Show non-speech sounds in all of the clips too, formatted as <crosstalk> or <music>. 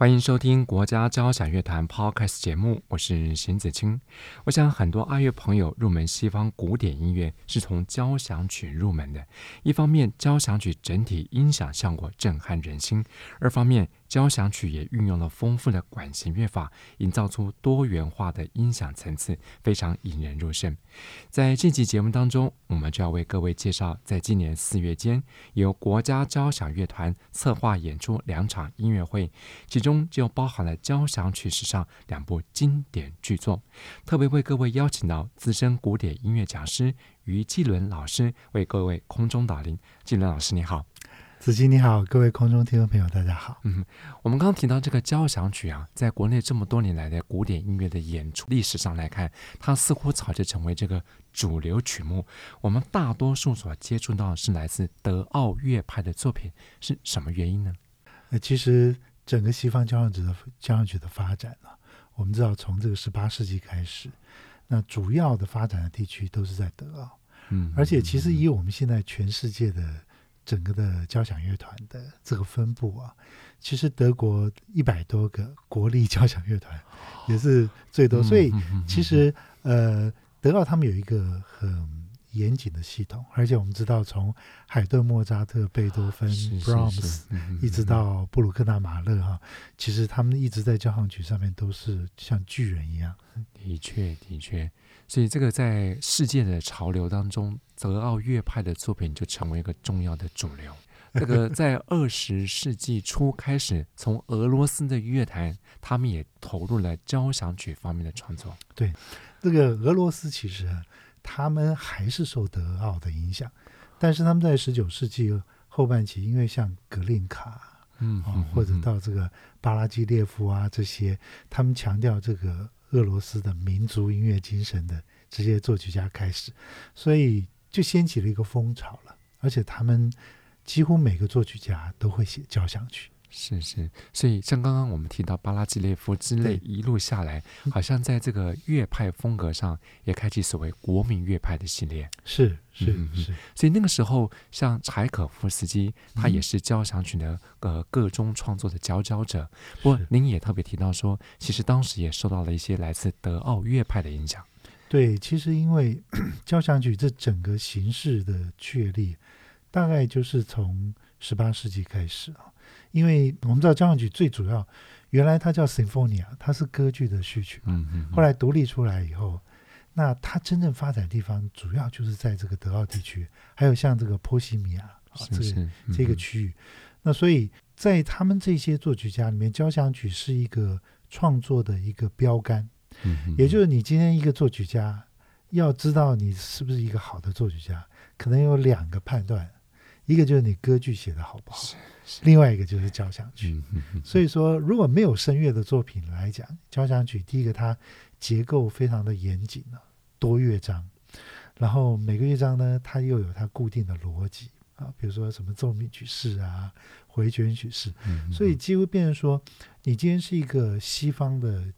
欢迎收听国家交响乐团 Podcast 节目，我是邢子清。我想很多爱乐朋友入门西方古典音乐是从交响曲入门的，一方面交响曲整体音响效果震撼人心，二方面。交响曲也运用了丰富的管弦乐法，营造出多元化的音响层次，非常引人入胜。在这期节目当中，我们就要为各位介绍，在今年四月间，由国家交响乐团策划演出两场音乐会，其中就包含了交响曲史上两部经典巨作。特别为各位邀请到资深古典音乐讲师于继伦老师为各位空中导聆。纪伦老师，你好。子琪你好，各位空中听众朋友，大家好。嗯，我们刚刚提到这个交响曲啊，在国内这么多年来的古典音乐的演出历史上来看，它似乎早就成为这个主流曲目。我们大多数所接触到的是来自德奥乐派的作品，是什么原因呢？呃，其实整个西方交响曲的交响曲的发展呢，我们知道从这个十八世纪开始，那主要的发展的地区都是在德奥。嗯，而且其实以我们现在全世界的整个的交响乐团的这个分布啊，其实德国一百多个国立交响乐团也是最多，所以其实呃，德奥他们有一个很严谨的系统，而且我们知道从海顿、莫扎特、贝多芬、布拉姆斯一直到布鲁克纳、马勒哈，其实他们一直在交响曲上面都是像巨人一样。的确，的确。所以，这个在世界的潮流当中，德奥乐派的作品就成为一个重要的主流。这个 <laughs> 在二十世纪初开始，从俄罗斯的乐坛，他们也投入了交响曲方面的创作。对，这个俄罗斯其实他们还是受德奥的影响，但是他们在十九世纪后半期，因为像格林卡，嗯，嗯，或者到这个巴拉基列夫啊这些，他们强调这个。俄罗斯的民族音乐精神的这些作曲家开始，所以就掀起了一个风潮了。而且他们几乎每个作曲家都会写交响曲。是是，所以像刚刚我们提到巴拉季列夫之类，一路下来，好像在这个乐派风格上也开启所谓国民乐派的系列。是是是，所以那个时候，像柴可夫斯基，他也是交响曲的呃个中创作的佼佼者。不过您也特别提到说，其实当时也受到了一些来自德奥乐派的影响。对，其实因为 <coughs> 交响曲这整个形式的确立，大概就是从十八世纪开始啊。因为我们知道交响曲最主要，原来它叫 Sinfonia，它是歌剧的序曲。嗯嗯。后来独立出来以后，那它真正发展的地方主要就是在这个德奥地区，还有像这个波西米亚啊这个这个区域。那所以在他们这些作曲家里面，交响曲是一个创作的一个标杆。嗯。也就是你今天一个作曲家要知道你是不是一个好的作曲家，可能有两个判断，一个就是你歌剧写的好不好。另外一个就是交响曲，所以说如果没有声乐的作品来讲，交响曲第一个它结构非常的严谨啊，多乐章，然后每个乐章呢，它又有它固定的逻辑啊，比如说什么奏鸣曲式啊、回旋曲式，所以几乎变成说，你今天是一个西方的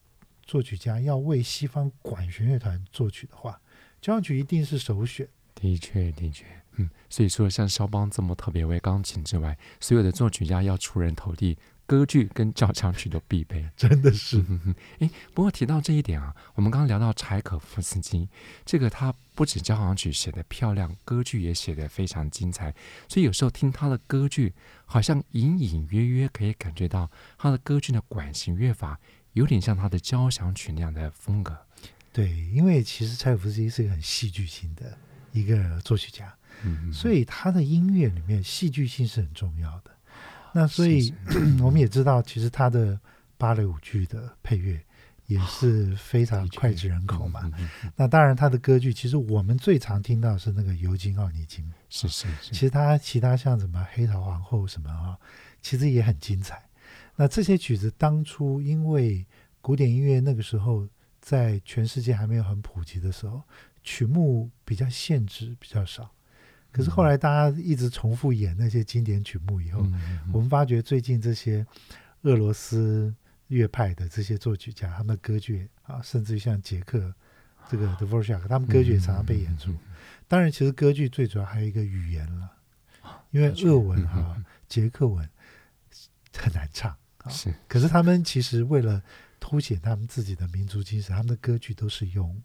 作曲家，要为西方管弦乐团作曲的话，交响曲一定是首选。的确，的确。嗯，所以说像肖邦这么特别为钢琴之外，所有的作曲家要出人头地，歌剧跟交响曲都必备，<laughs> 真的是。<laughs> 哎，不过提到这一点啊，我们刚刚聊到柴可夫斯基，这个他不止交响曲写得漂亮，歌剧也写得非常精彩。所以有时候听他的歌剧，好像隐隐约约可以感觉到他的歌剧的管弦乐法有点像他的交响曲那样的风格。对，因为其实柴可夫斯基是一个很戏剧性的一个作曲家。嗯，所以他的音乐里面戏剧性是很重要的。那所以 <clears throat> 我们也知道，其实他的芭蕾舞剧的配乐也是非常脍炙人口嘛。那当然，他的歌剧其实我们最常听到是那个尤金奥尼金，是是是。其实他其他像什么黑桃皇后什么啊，其实也很精彩。那这些曲子当初因为古典音乐那个时候在全世界还没有很普及的时候，曲目比较限制，比较少。可是后来大家一直重复演那些经典曲目以后，嗯、我们发觉最近这些俄罗斯乐派的这些作曲家，他们的歌剧啊，甚至于像捷克这个 Dvorak，他们歌剧也常常被演出。当然，其实歌剧最主要还有一个语言了，因为俄文哈、啊、捷克文很难唱啊。是，可是他们其实为了凸显他们自己的民族精神，他们的歌剧都是用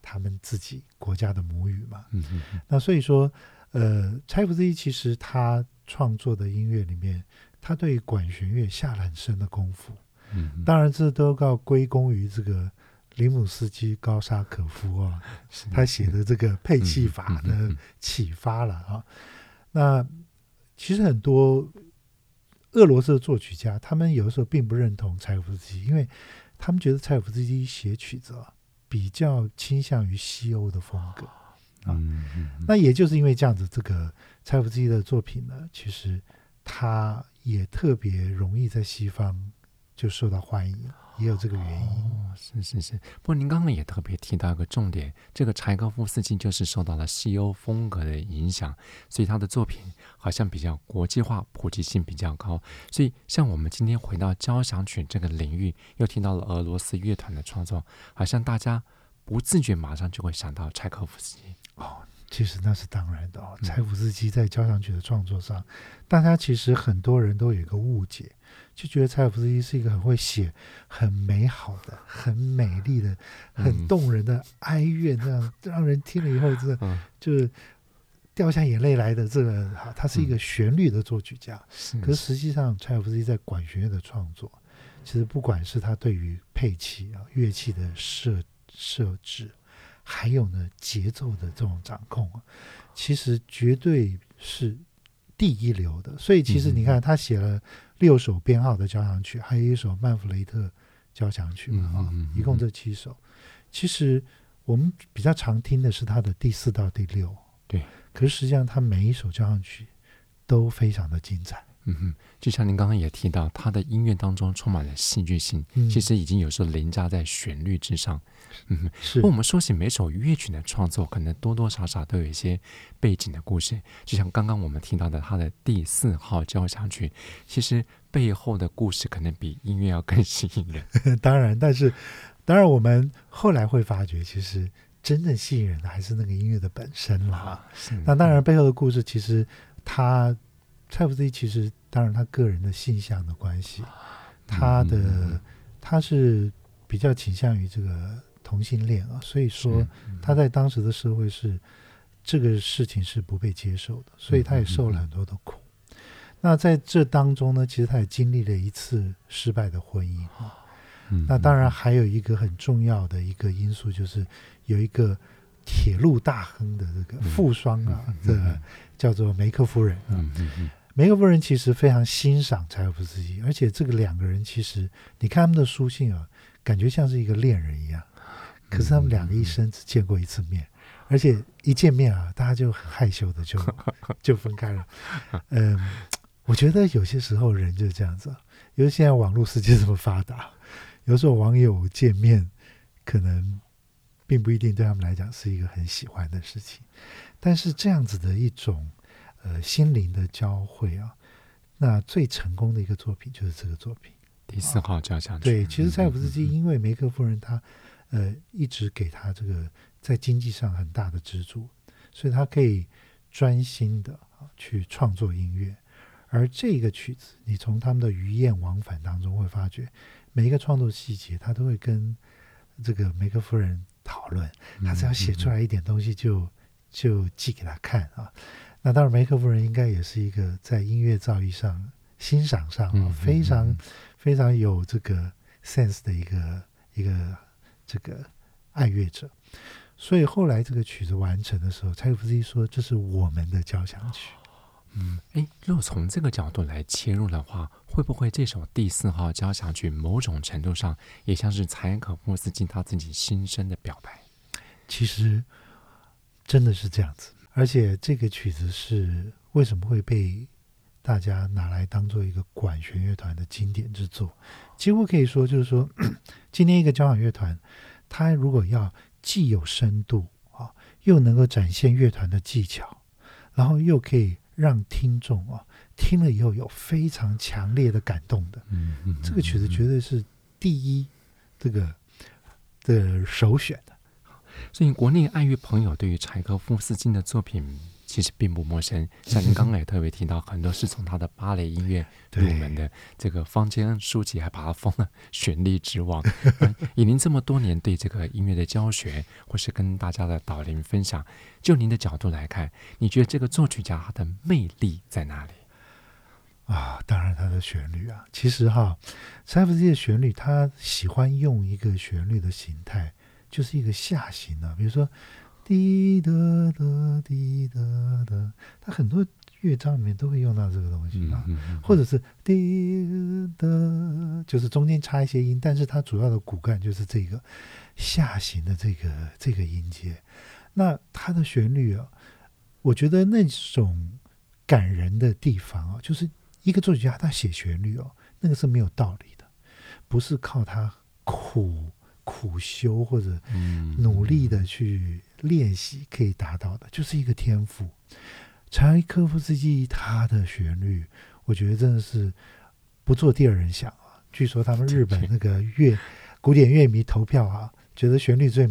他们自己国家的母语嘛。嗯嗯嗯、那所以说。呃，柴可夫斯基其实他创作的音乐里面，他对管弦乐下了很深的功夫。嗯，当然这都要归功于这个林姆斯基高沙可夫啊，<laughs> 他写的这个配器法的启发了啊。那其实很多俄罗斯的作曲家，他们有的时候并不认同柴可夫斯基，因为他们觉得柴可夫斯基写曲子啊比较倾向于西欧的风格。嗯，嗯，那也就是因为这样子，这个柴可夫斯基的作品呢，其实他也特别容易在西方就受到欢迎，也有这个原因。哦，是是是。不过您刚刚也特别提到一个重点，这个柴可夫斯基就是受到了西欧风格的影响，所以他的作品好像比较国际化，普及性比较高。所以像我们今天回到交响曲这个领域，又听到了俄罗斯乐团的创作，好像大家不自觉马上就会想到柴可夫斯基。哦，其实那是当然的哦。柴可夫斯基在交响曲的创作上，大家其实很多人都有一个误解，就觉得柴可夫斯基是一个很会写很美好的、很美丽的、很动人的哀怨，这样让人听了以后，这就是掉下眼泪来的。这个他是一个旋律的作曲家。可是实际上，柴可夫斯基在管弦乐的创作，其实不管是他对于配器啊、乐器的设设置。还有呢，节奏的这种掌控，其实绝对是第一流的。所以，其实你看，他写了六首编号的交响曲，还有一首曼弗雷特交响曲嘛，啊，一共这七首。其实我们比较常听的是他的第四到第六，对。可是实际上，他每一首交响曲都非常的精彩。嗯哼，就像您刚刚也提到，他的音乐当中充满了戏剧性，嗯、其实已经有时候凌驾在旋律之上。嗯哼，是。我们说起每首乐曲的创作，可能多多少少都有一些背景的故事。就像刚刚我们听到的他的第四号交响曲，其实背后的故事可能比音乐要更吸引人。<laughs> 当然，但是当然我们后来会发觉，其实真正吸引人的还是那个音乐的本身啦。那当然，背后的故事其实他。柴可夫斯基其实，当然他个人的性向的关系，他的他是比较倾向于这个同性恋啊，所以说他在当时的社会是这个事情是不被接受的，所以他也受了很多的苦。那在这当中呢，其实他也经历了一次失败的婚姻啊。那当然还有一个很重要的一个因素，就是有一个铁路大亨的这个富商啊，这个叫做梅克夫人啊。梅格夫人其实非常欣赏柴可夫斯基，而且这个两个人其实，你看他们的书信啊，感觉像是一个恋人一样。可是他们两个一生只见过一次面，而且一见面啊，大家就很害羞的就 <laughs> 就分开了。嗯，我觉得有些时候人就是这样子，因为现在网络世界这么发达，有时候网友见面可能并不一定对他们来讲是一个很喜欢的事情，但是这样子的一种。呃，心灵的交汇啊，那最成功的一个作品就是这个作品第四号交响曲。对，其实柴可夫斯基因为梅克夫人他呃一直给他这个在经济上很大的资助，所以他可以专心的去创作音乐。而这个曲子，你从他们的鱼雁往返当中会发觉，每一个创作细节，他都会跟这个梅克夫人讨论。他只要写出来一点东西就，就就寄给他看啊。那当然，梅克夫人应该也是一个在音乐造诣上、欣赏上啊非常非常有这个 sense 的一个一个这个爱乐者。所以后来这个曲子完成的时候，柴可夫斯基说：“这是我们的交响曲。”嗯，哎，如果从这个角度来切入的话，会不会这首第四号交响曲某种程度上也像是柴可夫斯基他自己心声的表白？其实真的是这样子。而且这个曲子是为什么会被大家拿来当做一个管弦乐团的经典之作？几乎可以说，就是说，<clears throat> 今天一个交响乐团，它如果要既有深度啊，又能够展现乐团的技巧，然后又可以让听众啊听了以后有非常强烈的感动的，嗯嗯，这个曲子绝对是第一这个的首选的。所以国内爱乐朋友对于柴可夫斯基的作品。其实并不陌生，像您刚刚也特别提到，很多是从他的芭蕾音乐入门的。这个坊间书籍还把它封了“旋律之王”。以您这么多年对这个音乐的教学，或是跟大家的导聆分享，就您的角度来看，你觉得这个作曲家他的魅力在哪里？啊，当然他的旋律啊，其实哈，柴可夫斯基的旋律，他喜欢用一个旋律的形态，就是一个下行的，比如说。滴答答，滴答答，它很多乐章里面都会用到这个东西啊，嗯嗯嗯、或者是滴答，就是中间插一些音，但是它主要的骨干就是这个下行的这个这个音阶。那它的旋律啊，我觉得那种感人的地方啊，就是一个作曲家他写旋律哦，那个是没有道理的，不是靠他苦苦修或者努力的去。练习可以达到的，就是一个天赋。柴可夫斯基他的旋律，我觉得真的是不做第二人想啊。据说他们日本那个乐古典乐迷投票啊，觉得旋律最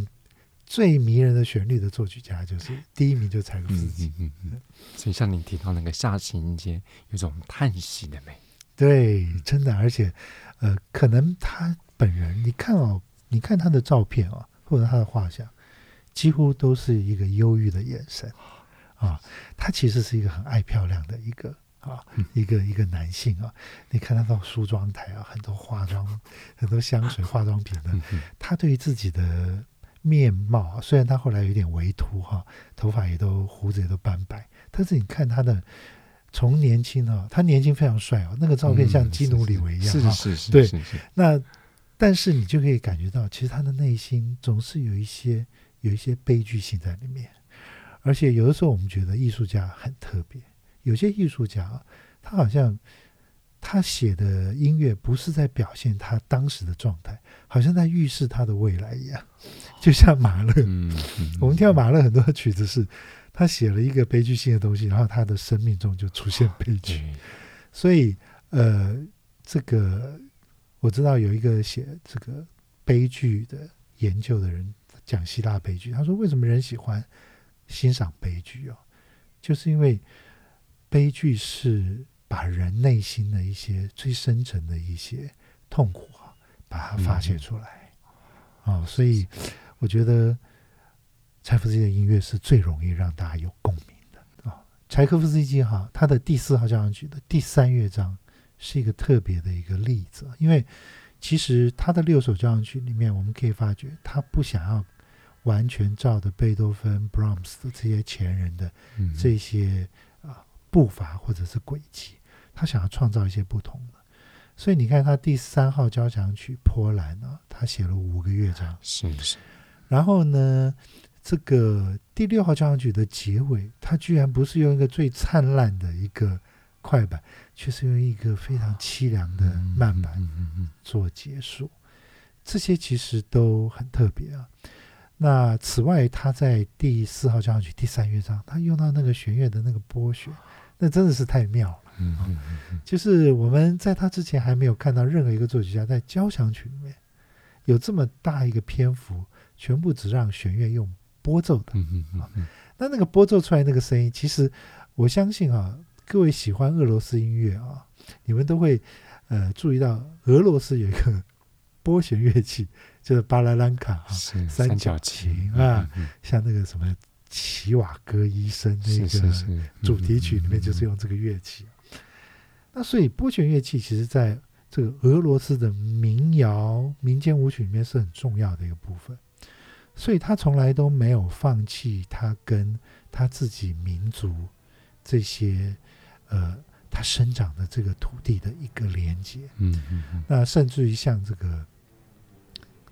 最迷人的旋律的作曲家就是第一名，就是柴可夫斯基。嗯嗯嗯。所以像你提到那个下行音阶，有种叹息的美。对，真的，而且呃，可能他本人，你看哦，你看他的照片啊，或者他的画像。几乎都是一个忧郁的眼神，啊，他其实是一个很爱漂亮的一个啊，一个一个男性啊。你看他到梳妆台啊，很多化妆、很多香水、化妆品的。他对于自己的面貌，虽然他后来有点微秃哈，头发也都胡子也都斑白，但是你看他的从年轻啊，他年轻非常帅哦，那个照片像基努里维一样啊，是是是，对。那但是你就可以感觉到，其实他的内心总是有一些。有一些悲剧性在里面，而且有的时候我们觉得艺术家很特别，有些艺术家他好像他写的音乐不是在表现他当时的状态，好像在预示他的未来一样。就像马勒，嗯嗯、我们听到马勒很多的曲子是，他写了一个悲剧性的东西，然后他的生命中就出现悲剧。所以，呃，这个我知道有一个写这个悲剧的研究的人。讲希腊悲剧，他说：“为什么人喜欢欣赏悲剧哦？就是因为悲剧是把人内心的一些最深层的一些痛苦啊，把它发泄出来啊、嗯哦。所以我觉得柴可夫斯基的音乐是最容易让大家有共鸣的啊、哦。柴可夫斯基哈，他的第四号交响曲的第三乐章是一个特别的一个例子，因为其实他的六首交响曲里面，我们可以发觉他不想要。”完全照着贝多芬、布拉姆斯的这些前人的这些啊步伐或者是轨迹，他想要创造一些不同的。所以你看，他第三号交响曲《波兰》啊，他写了五个乐章，是是。然后呢，这个第六号交响曲的结尾，他居然不是用一个最灿烂的一个快板，却是用一个非常凄凉的慢板做结束。这些其实都很特别啊。那此外，他在第四号交响曲第三乐章，他用到那个弦乐的那个拨弦，那真的是太妙了。嗯嗯嗯，就是我们在他之前还没有看到任何一个作曲家在交响曲里面有这么大一个篇幅，全部只让弦乐用拨奏的。嗯嗯嗯。那那个拨奏出来那个声音，其实我相信啊，各位喜欢俄罗斯音乐啊，你们都会呃注意到俄罗斯有一个拨弦乐器。就是巴拉兰卡啊，三角琴啊，像那个什么奇瓦戈医生那个主题曲里面就是用这个乐器。那所以拨弦乐器其实在这个俄罗斯的民谣民间舞曲里面是很重要的一个部分，所以他从来都没有放弃他跟他自己民族这些呃它生长的这个土地的一个连接。嗯嗯，那甚至于像这个。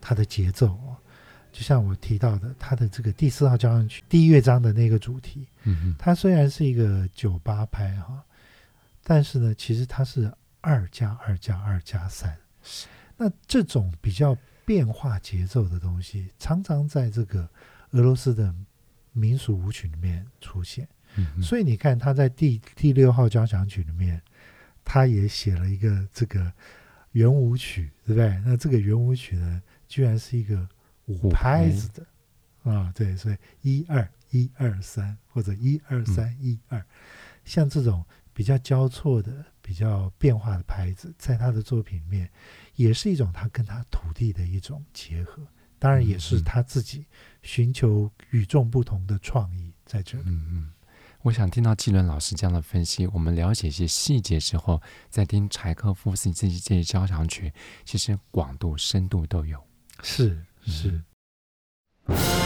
它的节奏啊，就像我提到的，它的这个第四号交响曲第一乐章的那个主题，嗯哼，它虽然是一个九八拍哈，但是呢，其实它是二加二加二加三。那这种比较变化节奏的东西，常常在这个俄罗斯的民俗舞曲里面出现。所以你看，他在第第六号交响曲里面，他也写了一个这个圆舞曲，对不对？那这个圆舞曲呢，居然是一个五拍子的。啊，对，所以一二一二三，或者一二三一二，像这种比较交错的、比较变化的拍子，在他的作品里面，也是一种他跟他土地的一种结合，当然也是他自己寻求与众不同的创意在这里。嗯嗯。我想听到季伦老师这样的分析，我们了解一些细节之后，再听柴可夫斯基这些交响曲，其实广度、深度都有。是是。嗯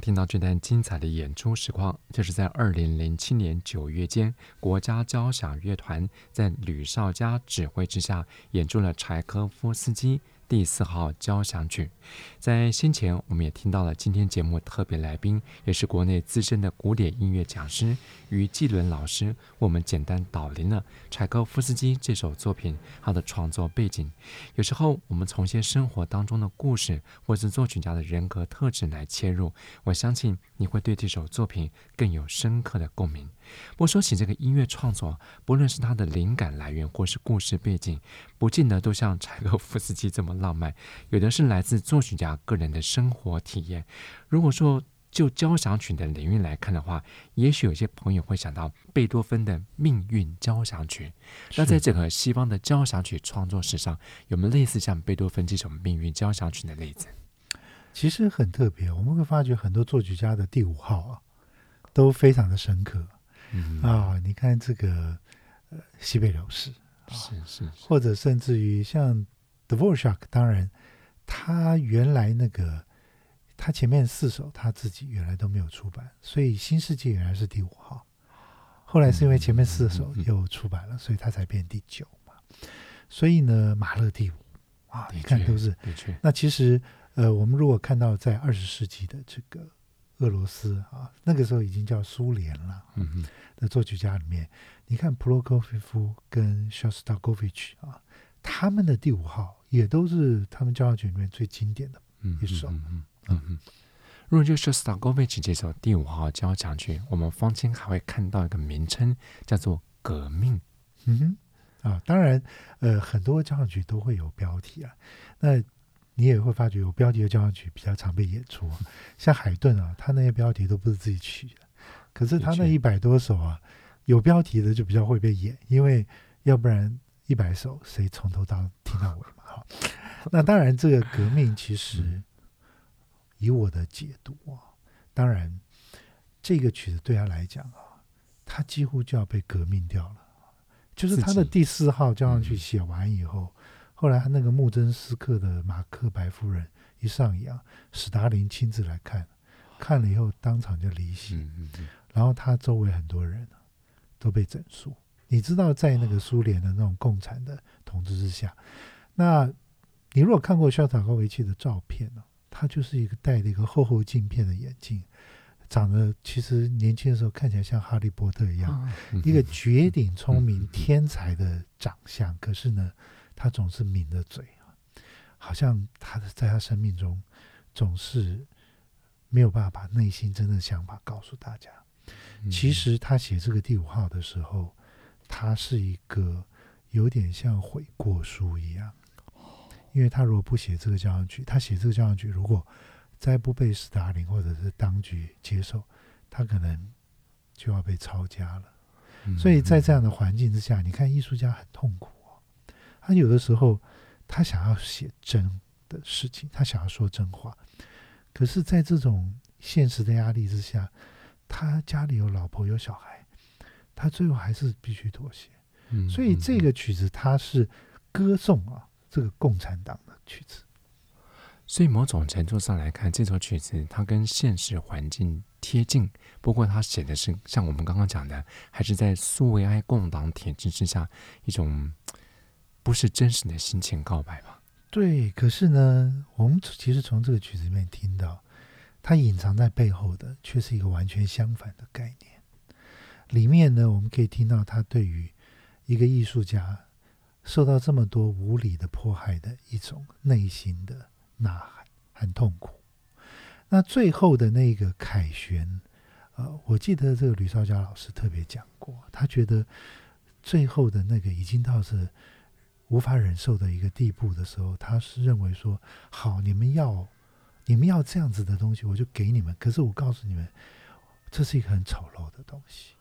听到这段精彩的演出实况，就是在二零零七年九月间，国家交响乐团在吕绍佳指挥之下演出了柴可夫斯基第四号交响曲，在先前我们也听到了今天节目特别来宾，也是国内资深的古典音乐讲师于季伦老师，为我们简单导聆了柴可夫斯基这首作品他的创作背景。有时候我们从一些生活当中的故事，或是作曲家的人格特质来切入，我相信你会对这首作品更有深刻的共鸣。不过说起这个音乐创作，不论是他的灵感来源或是故事背景，不见得都像柴可夫斯基这么浪漫，有的是来自作曲家个人的生活体验。如果说就交响曲的领域来看的话，也许有些朋友会想到贝多芬的命运交响曲。那在整个西方的交响曲创作史上，有没有类似像贝多芬这种命运交响曲的例子？其实很特别，我们会发觉很多作曲家的第五号啊，都非常的深刻。嗯啊，你看这个呃，西北流士，是是，是，或者甚至于像。Dvorak 当然，他原来那个他前面四首他自己原来都没有出版，所以《新世界》原来是第五号。后来是因为前面四首又出版了，所以他才变第九嘛。所以呢，马勒第五啊，你看都是。那其实呃，我们如果看到在二十世纪的这个俄罗斯啊，那个时候已经叫苏联了。嗯嗯。的作曲家里面，你看普罗科菲夫跟肖斯塔科维奇啊，他们的第五号。也都是他们交响曲里面最经典的一首。嗯嗯嗯，嗯，嗯，如果就说 Shostakovich 这首第五号交响曲，我们方清还会看到一个名称，叫做“革命”。嗯哼，啊，当然，呃，很多交响曲都会有标题啊。那你也会发觉，有标题的交响曲比较常被演出。<laughs> 像海顿啊，他那些标题都不是自己取的，可是他那一百多首啊，有标题的就比较会被演，因为要不然一百首谁从头到听到尾嘛？哈，<laughs> 那当然，这个革命其实。以我的解读啊，当然，这个曲子对他来讲啊，他几乎就要被革命掉了。就是他的第四号交响曲写完以后，嗯、后来他那个穆真斯克的马克白夫人一上演，史达林亲自来看，看了以后当场就离席。嗯嗯嗯、然后他周围很多人都被整肃。你知道，在那个苏联的那种共产的统治之下，那你如果看过肖斯塔科维奇的照片呢？他就是一个戴着一个厚厚镜片的眼镜，长得其实年轻的时候看起来像哈利波特一样，哦、一个绝顶聪明天才的长相。可是呢，他总是抿着嘴啊，好像他的在他生命中总是没有办法把内心真的想法告诉大家。其实他写这个第五号的时候，他是一个有点像悔过书一样。因为他如果不写这个交响曲，他写这个交响曲如果再不被斯大林或者是当局接受，他可能就要被抄家了。所以在这样的环境之下，你看艺术家很痛苦哦。他有的时候他想要写真的事情，他想要说真话，可是，在这种现实的压力之下，他家里有老婆有小孩，他最后还是必须妥协。所以这个曲子它是歌颂啊。这个共产党的曲子，所以某种程度上来看，这首曲子它跟现实环境贴近。不过，它写的是像我们刚刚讲的，还是在苏维埃共党体制之下一种不是真实的心情告白吧？对。可是呢，我们其实从这个曲子里面听到，它隐藏在背后的却是一个完全相反的概念。里面呢，我们可以听到他对于一个艺术家。受到这么多无理的迫害的一种内心的呐喊和痛苦。那最后的那个凯旋，呃，我记得这个吕绍佳老师特别讲过，他觉得最后的那个已经到是无法忍受的一个地步的时候，他是认为说：好，你们要你们要这样子的东西，我就给你们。可是我告诉你们，这是一个很丑陋的东西，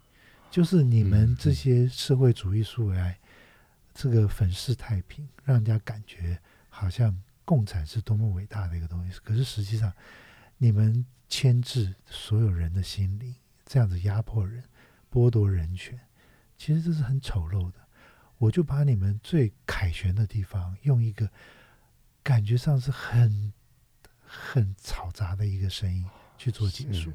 就是你们这些社会主义苏维埃。这个粉饰太平，让人家感觉好像共产是多么伟大的一个东西。可是实际上，你们牵制所有人的心灵，这样子压迫人、剥夺人权，其实这是很丑陋的。我就把你们最凯旋的地方，用一个感觉上是很很嘈杂的一个声音去做结束。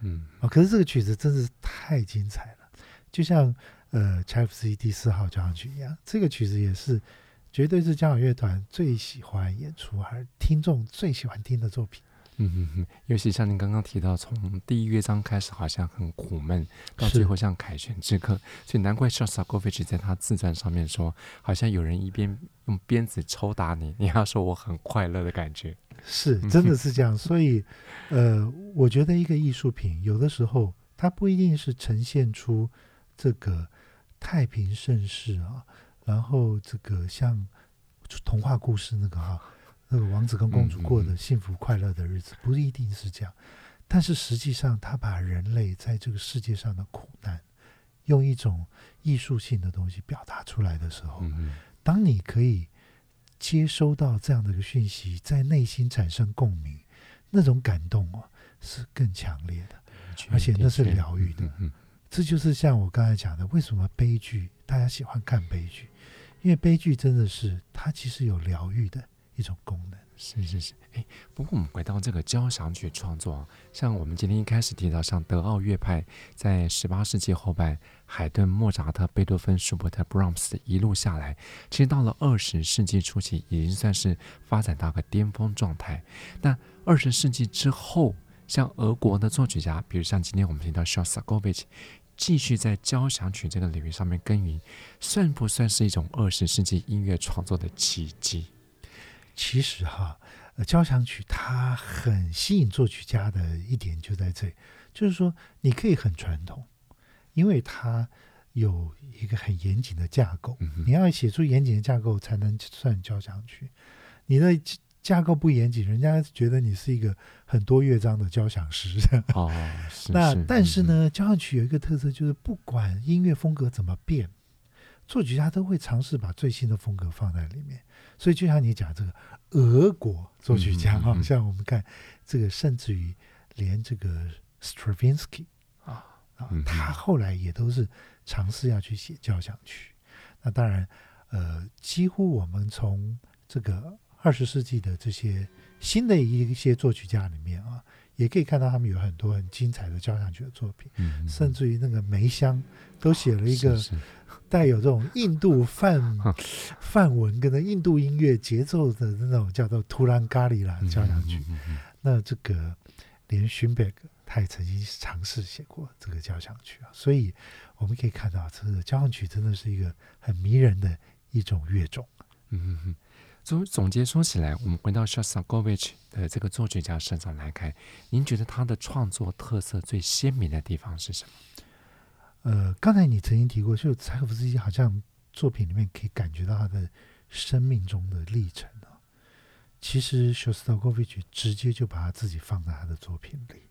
嗯，啊，可是这个曲子真是太精彩了，就像。呃，柴可夫斯基第四号交响曲一样，这个曲子也是绝对是交响乐团最喜欢演出，还是听众最喜欢听的作品。嗯嗯嗯，尤其像您刚刚提到，从第一乐章开始好像很苦闷，到最后像凯旋之歌，所以难怪萧斯塔科维奇在他自传上面说，好像有人一边用鞭子抽打你，你要说我很快乐的感觉。是，真的是这样。<laughs> 所以，呃，我觉得一个艺术品有的时候它不一定是呈现出这个。太平盛世啊，然后这个像童话故事那个哈、啊，那个王子跟公主过的幸福快乐的日子，不一定是这样。但是实际上，他把人类在这个世界上的苦难，用一种艺术性的东西表达出来的时候，当你可以接收到这样的一个讯息，在内心产生共鸣，那种感动啊，是更强烈的，而且那是疗愈的。这就是像我刚才讲的，为什么悲剧大家喜欢看悲剧？因为悲剧真的是它其实有疗愈的一种功能。是是是，哎，不过我们回到这个交响曲创作啊，像我们今天一开始提到，像德奥乐派在十八世纪后半，海顿、莫扎特、贝多芬、舒伯特、布拉姆斯一路下来，其实到了二十世纪初期，已经算是发展到个巅峰状态。那二十世纪之后，像俄国的作曲家，比如像今天我们提到肖斯塔科维奇。继续在交响曲这个领域上面耕耘，算不算是一种二十世纪音乐创作的奇迹？其实哈，呃，交响曲它很吸引作曲家的一点就在这里，就是说你可以很传统，因为它有一个很严谨的架构，你要写出严谨的架构才能算交响曲。你的架构不严谨，人家觉得你是一个很多乐章的交响诗。哦，<laughs> 是那但是呢，交响曲有一个特色，就是不管音乐风格怎么变，作曲家都会尝试把最新的风格放在里面。所以就像你讲这个俄国作曲家啊，嗯嗯嗯、像我们看这个，甚至于连这个 Stravinsky 啊啊，他后来也都是尝试要去写交响曲。那当然，呃，几乎我们从这个二十世纪的这些新的一些作曲家里面啊。也可以看到他们有很多很精彩的交响曲的作品，嗯、甚至于那个梅香都写了一个带有这种印度梵梵 <laughs> 文跟着印度音乐节奏的那种叫做图兰咖喱啦交响曲。嗯嗯嗯、那这个连勋贝格他也曾经尝试写过这个交响曲啊，所以我们可以看到这个交响曲真的是一个很迷人的一种乐种。嗯嗯嗯。总总结说起来，我们回到 Shostakovich 的这个作曲家身上来看，您觉得他的创作特色最鲜明的地方是什么？呃，刚才你曾经提过，就柴可夫斯基好像作品里面可以感觉到他的生命中的历程啊。其实 Shostakovich 直接就把他自己放在他的作品里。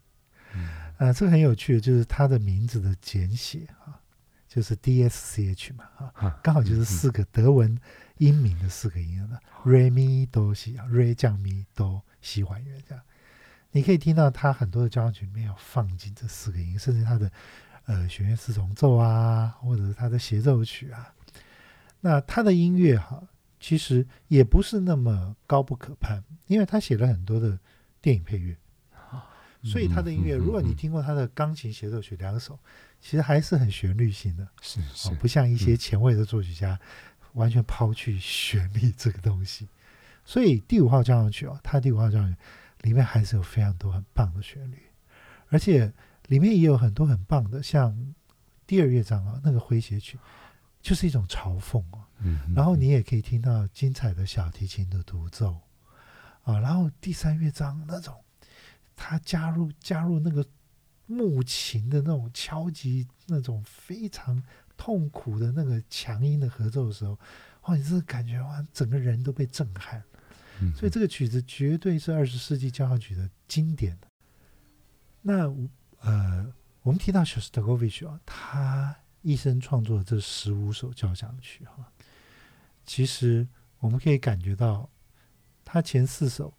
嗯，啊、呃，这个很有趣的，就是他的名字的简写啊，就是 DSCH 嘛，啊，刚好就是四个德文。音名的四个音了，re mi do si 啊，re 降 mi do 西还原这样，你可以听到他很多的交响曲里面有放进这四个音，甚至他的呃弦乐四重奏啊，或者是他的协奏曲啊。那他的音乐哈，其实也不是那么高不可攀，因为他写了很多的电影配乐，所以他的音乐，如果你听过他的钢琴协奏曲两首，其实还是很旋律性的，是是，不像一些前卫的作曲家。完全抛去旋律这个东西，所以第五号交响曲哦，他第五号交响曲里面还是有非常多很棒的旋律，而且里面也有很多很棒的，像第二乐章啊，那个诙谐曲就是一种嘲讽啊。嗯，然后你也可以听到精彩的小提琴的独奏啊，然后第三乐章那种，他加入加入那个木琴的那种敲击，那种非常。痛苦的那个强音的合奏的时候，哇！你这个感觉哇，整个人都被震撼。嗯、所以这个曲子绝对是二十世纪交响曲的经典。那呃，我们提到肖斯塔科维奇啊，他一生创作的这十五首交响曲哈，其实我们可以感觉到，他前四首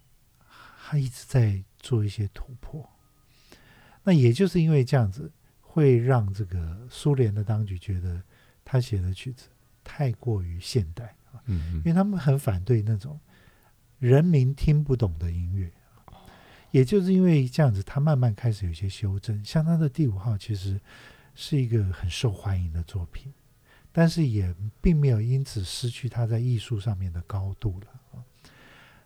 他一直在做一些突破。那也就是因为这样子。会让这个苏联的当局觉得他写的曲子太过于现代啊，嗯嗯，因为他们很反对那种人民听不懂的音乐，也就是因为这样子，他慢慢开始有些修正。像他的第五号其实是一个很受欢迎的作品，但是也并没有因此失去他在艺术上面的高度了啊。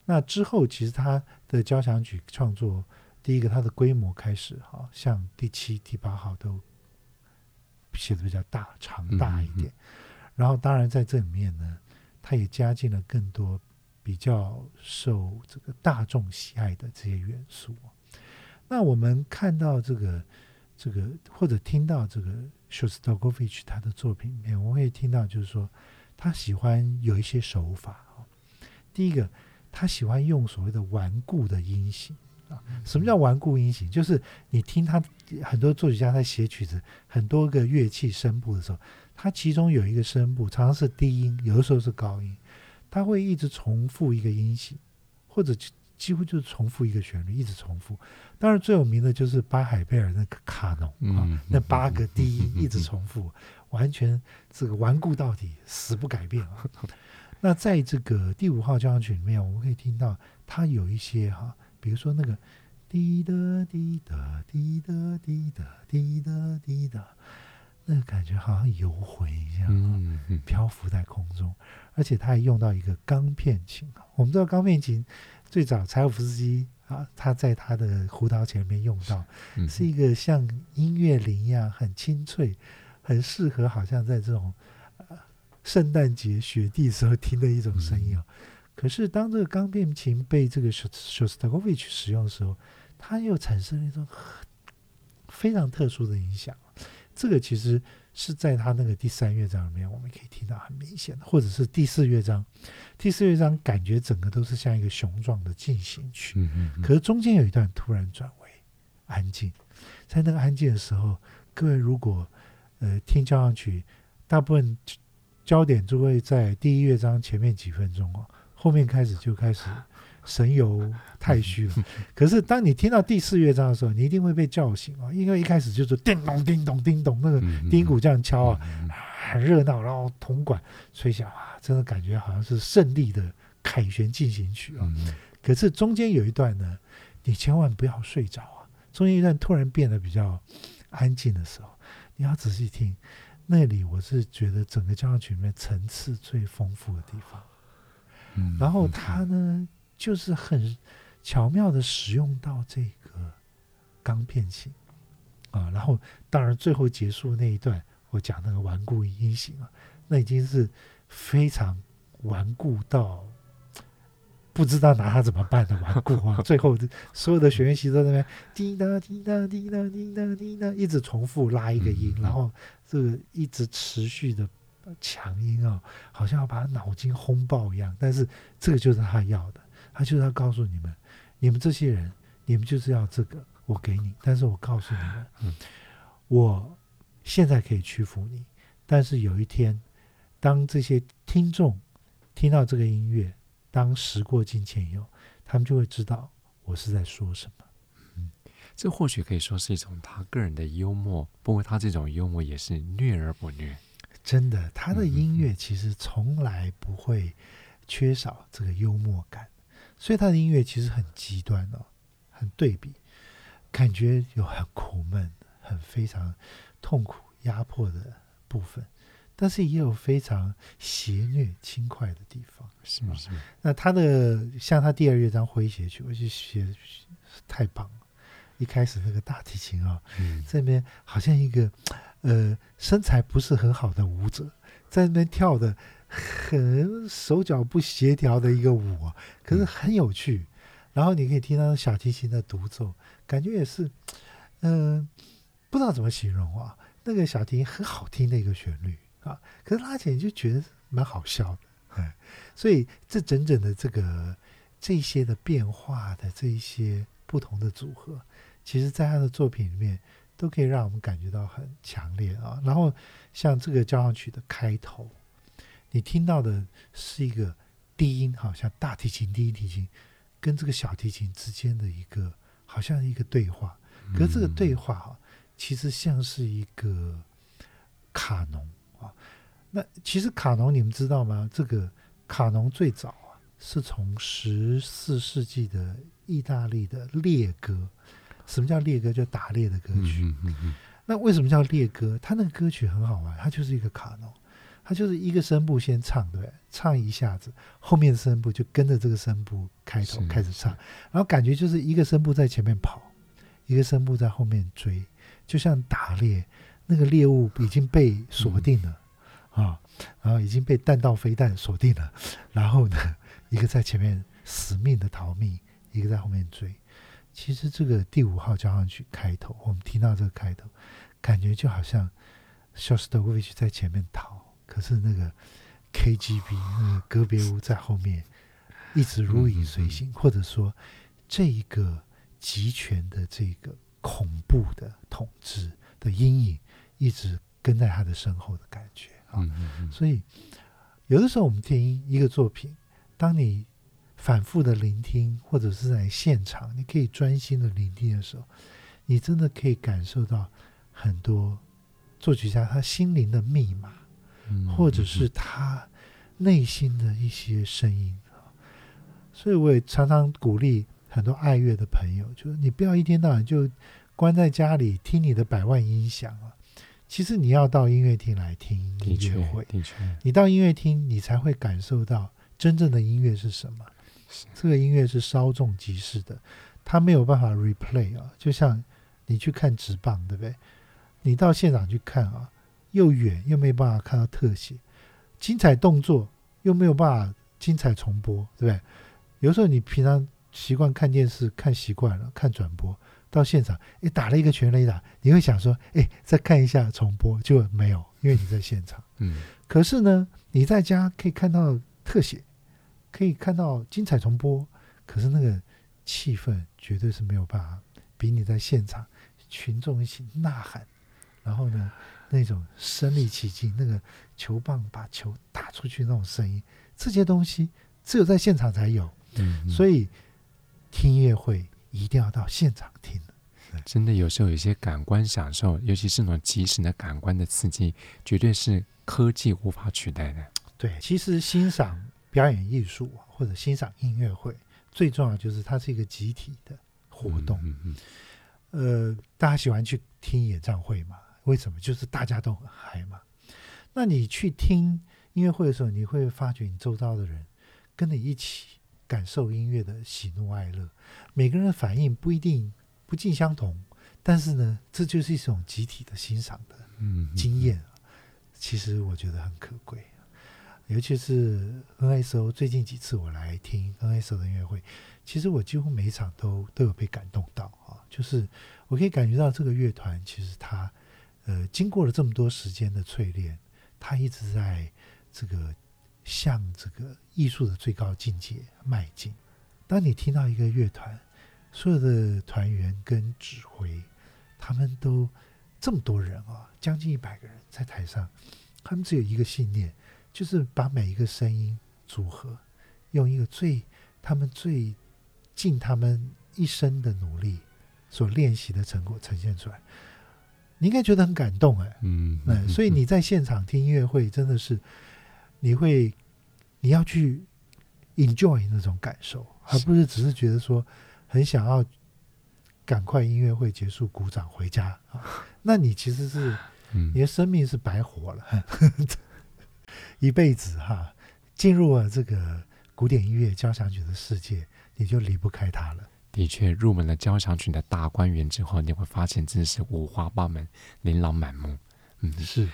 那之后，其实他的交响曲创作。第一个，它的规模开始哈，像第七、第八号都写的比较大、长大一点。然后，当然在这里面呢，他也加进了更多比较受这个大众喜爱的这些元素。那我们看到这个、这个或者听到这个 Shostakovich 他的作品里面，我会听到就是说，他喜欢有一些手法。第一个，他喜欢用所谓的顽固的音型。什么叫顽固音型？就是你听他很多作曲家在写曲子，很多个乐器声部的时候，他其中有一个声部常常是低音，有的时候是高音，他会一直重复一个音型，或者几乎就是重复一个旋律，一直重复。当然最有名的就是巴海贝尔那个卡农啊，那八个低音一直重复，完全这个顽固到底，死不改变啊。那在这个第五号交响曲里面，我们可以听到它有一些哈。比如说那个滴答滴答滴答滴答滴答滴答，那个感觉好像游魂一样，漂浮在空中。而且他还用到一个钢片琴。我们知道钢片琴最早柴可夫斯基啊，他在他的胡桃钳里面用到，是一个像音乐铃一样很清脆，很适合好像在这种圣诞节雪地时候听的一种声音哦。可是当这个钢片琴被这个肖肖斯塔科维奇使用的时候，它又产生了一种非常特殊的影响。这个其实是在他那个第三乐章里面，我们可以听到很明显的，或者是第四乐章。第四乐章感觉整个都是像一个雄壮的进行曲，嗯嗯，可是中间有一段突然转为安静。在那个安静的时候，各位如果呃听交响曲，大部分焦点就会在第一乐章前面几分钟哦。后面开始就开始神游太虚了。<laughs> 可是当你听到第四乐章的时候，你一定会被叫醒啊！因为一开始就是叮咚叮咚叮咚，那个钉鼓这样敲啊，很热闹。然后铜管吹响啊，真的感觉好像是胜利的凯旋进行曲啊。可是中间有一段呢，你千万不要睡着啊！中间一段突然变得比较安静的时候，你要仔细听。那里我是觉得整个交响曲里面层次最丰富的地方。然后它呢，就是很巧妙的使用到这个钢片琴啊，然后当然最后结束那一段，我讲那个顽固音型啊，那已经是非常顽固到不知道拿它怎么办的顽固啊！<laughs> 最后所有的学员席都在那边滴答滴答滴答滴答滴答，一直重复拉一个音，然后这个一直持续的。强音啊，好像要把他脑筋轰爆一样。但是这个就是他要的，他就是要告诉你们，你们这些人，你们就是要这个，我给你。但是我告诉你们，嗯，我现在可以屈服你，但是有一天，当这些听众听到这个音乐，当时过境迁以后，他们就会知道我是在说什么。嗯，这或许可以说是一种他个人的幽默，不过他这种幽默也是虐而不虐。真的，他的音乐其实从来不会缺少这个幽默感，所以他的音乐其实很极端哦，很对比，感觉有很苦闷、很非常痛苦、压迫的部分，但是也有非常邪虐、轻快的地方。是吗？是吗？那他的像他第二乐章诙谐曲，我就写太棒了。一开始那个大提琴啊、哦，嗯、这边好像一个。呃，身材不是很好的舞者，在那边跳的很手脚不协调的一个舞，可是很有趣。然后你可以听到小提琴的独奏，感觉也是，嗯、不知道怎么形容啊。那个小提琴很好听的一个旋律啊，可是拉起来就觉得蛮好笑的。所以这整整的这个这些的变化的这一些不同的组合，其实在他的作品里面。都可以让我们感觉到很强烈啊。然后像这个交响曲的开头，你听到的是一个低音，好像大提琴、低音提琴跟这个小提琴之间的一个，好像一个对话。可是这个对话哈，其实像是一个卡农啊。那其实卡农你们知道吗？这个卡农最早啊，是从十四世纪的意大利的猎歌。什么叫猎歌？就打猎的歌曲。嗯嗯嗯、那为什么叫猎歌？它那个歌曲很好玩，它就是一个卡农，它就是一个声部先唱，对，唱一下子，后面的声部就跟着这个声部开头开始唱，然后感觉就是一个声部在前面跑，一个声部在后面追，就像打猎，那个猎物已经被锁定了、嗯、啊，然后已经被弹道飞弹锁定了，然后呢，<laughs> 一个在前面死命的逃命，一个在后面追。其实这个第五号交响曲开头，我们听到这个开头，感觉就好像肖斯塔科维奇在前面逃，可是那个 KGB 那个格别乌在后面一直如影随形，或者说这一个集权的这个恐怖的统治的阴影一直跟在他的身后的感觉啊。所以有的时候我们听一个作品，当你反复的聆听，或者是在现场，你可以专心的聆听的时候，你真的可以感受到很多作曲家他心灵的密码，或者是他内心的一些声音。所以我也常常鼓励很多爱乐的朋友，就是你不要一天到晚就关在家里听你的百万音响啊，其实你要到音乐厅来听音乐会，的确，你到音乐厅，你才会感受到真正的音乐是什么。这个音乐是稍纵即逝的，它没有办法 replay 啊，就像你去看直棒，对不对？你到现场去看啊，又远又没有办法看到特写，精彩动作又没有办法精彩重播，对不对？有时候你平常习惯看电视看习惯了，看转播到现场，诶，打了一个全垒打，你会想说，诶，再看一下重播，就没有，因为你在现场。嗯。可是呢，你在家可以看到特写，可以看到精彩重播，可是那个气氛绝对是没有办法比你在现场群众一起呐喊，然后呢，那种身临其境，那个球棒把球打出去那种声音，这些东西只有在现场才有。嗯，所以听音乐会一定要到现场听。真的，有时候有些感官享受，尤其是那种即时的感官的刺激，绝对是科技无法取代的。对，其实欣赏表演艺术或者欣赏音乐会，最重要就是它是一个集体的活动。嗯嗯，呃，大家喜欢去听演唱会嘛？为什么？就是大家都很嗨嘛。那你去听音乐会的时候，你会发觉你周遭的人跟你一起感受音乐的喜怒哀乐，每个人的反应不一定不尽相同，但是呢，这就是一种集体的欣赏的经验。其实我觉得很可贵，尤其是 NSO 最近几次我来听 NSO 的音乐会，其实我几乎每一场都都有被感动到啊，就是我可以感觉到这个乐团其实它。呃，经过了这么多时间的淬炼，他一直在这个向这个艺术的最高境界迈进。当你听到一个乐团，所有的团员跟指挥，他们都这么多人啊，将近一百个人在台上，他们只有一个信念，就是把每一个声音组合，用一个最他们最尽他们一生的努力所练习的成果呈现出来。你应该觉得很感动哎，嗯，嗯，所以你在现场听音乐会，真的是你会你要去 enjoy 那种感受，而不是只是觉得说很想要赶快音乐会结束，鼓掌回家啊。<laughs> 那你其实是你的生命是白活了，<laughs> 一辈子哈，进入了这个古典音乐交响曲的世界，你就离不开它了。的确，入门了交响曲的大观园之后，你会发现真的是五花八门、琳琅满目。嗯，是。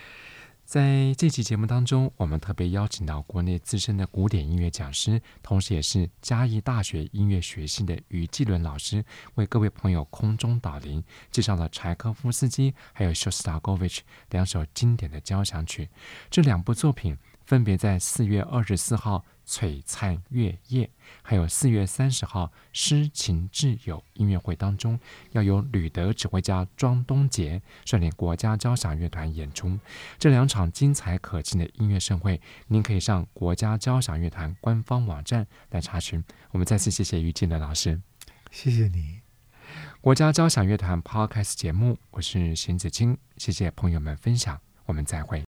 在这期节目当中，我们特别邀请到国内资深的古典音乐讲师，同时也是嘉义大学音乐学系的于继伦老师，为各位朋友空中导聆，介绍了柴可夫斯基还有肖斯塔科维奇两首经典的交响曲。这两部作品分别在四月二十四号。璀璨月夜，还有四月三十号诗情挚友音乐会当中，要由吕德指挥家庄东杰率领国家交响乐团演出这两场精彩可期的音乐盛会。您可以上国家交响乐团官方网站来查询。我们再次谢谢于静的老师，谢谢你。国家交响乐团 Podcast 节目，我是邢子清，谢谢朋友们分享，我们再会。